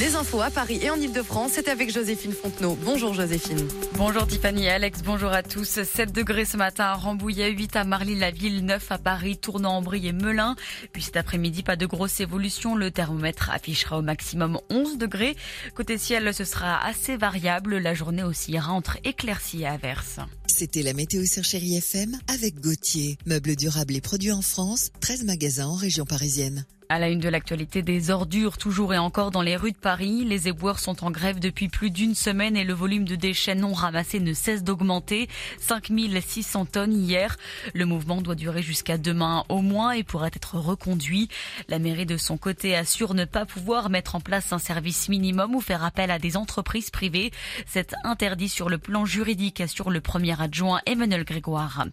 Les infos à Paris et en Ile-de-France, c'est avec Joséphine Fontenot. Bonjour Joséphine. Bonjour Tiffany et Alex, bonjour à tous. 7 degrés ce matin à Rambouillet, 8 à Marly-la-Ville, 9 à Paris, tournant en Brie et Melun. Puis cet après-midi, pas de grosse évolution. Le thermomètre affichera au maximum 11 degrés. Côté ciel, ce sera assez variable. La journée oscillera entre éclaircies et averses. C'était la météo sur Chérie FM avec Gauthier. Meubles durables et produits en France, 13 magasins en région parisienne. À la une de l'actualité des ordures, toujours et encore dans les rues de Paris, les éboueurs sont en grève depuis plus d'une semaine et le volume de déchets non ramassés ne cesse d'augmenter. 5600 tonnes hier. Le mouvement doit durer jusqu'à demain au moins et pourrait être reconduit. La mairie de son côté assure ne pas pouvoir mettre en place un service minimum ou faire appel à des entreprises privées. C'est interdit sur le plan juridique, assure le premier adjoint Emmanuel Grégoire.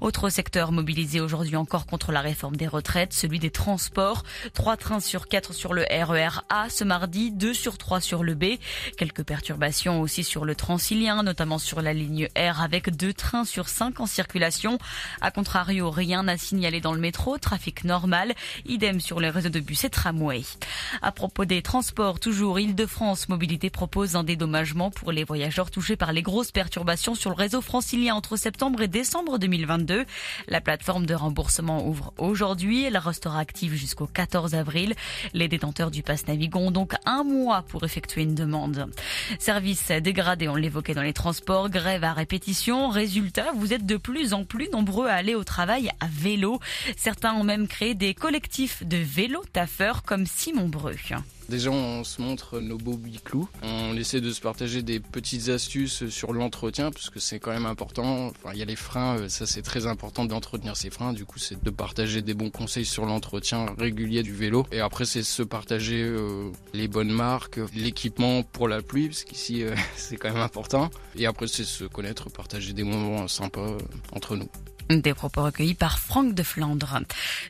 Autre secteur mobilisé aujourd'hui encore contre la réforme des retraites, celui des transports. Trois trains sur quatre sur le RER A ce mardi, deux sur trois sur le B. Quelques perturbations aussi sur le Transilien, notamment sur la ligne R avec deux trains sur cinq en circulation. A contrario, rien n'a signalé dans le métro, trafic normal. Idem sur les réseaux de bus et tramway. À propos des transports, toujours Île-de-France Mobilité propose un dédommagement pour les voyageurs touchés par les grosses perturbations sur le réseau francilien entre septembre et décembre 2022. La plateforme de remboursement ouvre aujourd'hui. Elle restera active jusqu'au 14 avril. Les détenteurs du pass Navigo ont donc un mois pour effectuer une demande. Service dégradé, on l'évoquait dans les transports, grève à répétition. Résultat, vous êtes de plus en plus nombreux à aller au travail à vélo. Certains ont même créé des collectifs de vélo taffeurs comme Simon Breu. Déjà, on se montre nos beaux biclous. On essaie de se partager des petites astuces sur l'entretien, parce que c'est quand même important. Il y a les freins, euh, ça c'est très important d'entretenir ses freins. Du coup, c'est de partager des bons conseils sur l'entretien régulier du vélo. Et après, c'est se partager euh, les bonnes marques, l'équipement pour la pluie, parce qu'ici, euh, c'est quand même important. Et après, c'est se connaître, partager des moments sympas euh, entre nous. Des propos recueillis par Franck de Flandre.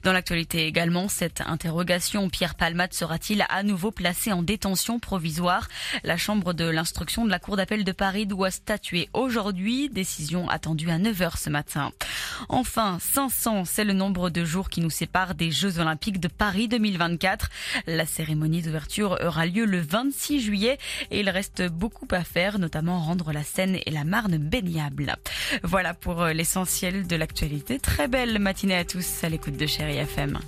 Dans l'actualité également, cette interrogation, Pierre Palmade sera-t-il à nouveau placé en détention provisoire? La Chambre de l'instruction de la Cour d'appel de Paris doit statuer aujourd'hui. Décision attendue à 9h ce matin. Enfin, 500, c'est le nombre de jours qui nous séparent des Jeux Olympiques de Paris 2024. La cérémonie d'ouverture aura lieu le 26 juillet et il reste beaucoup à faire, notamment rendre la Seine et la Marne baignables. Voilà pour euh, l'essentiel de l'actualité. Très belle matinée à tous à l'écoute de Chéri FM.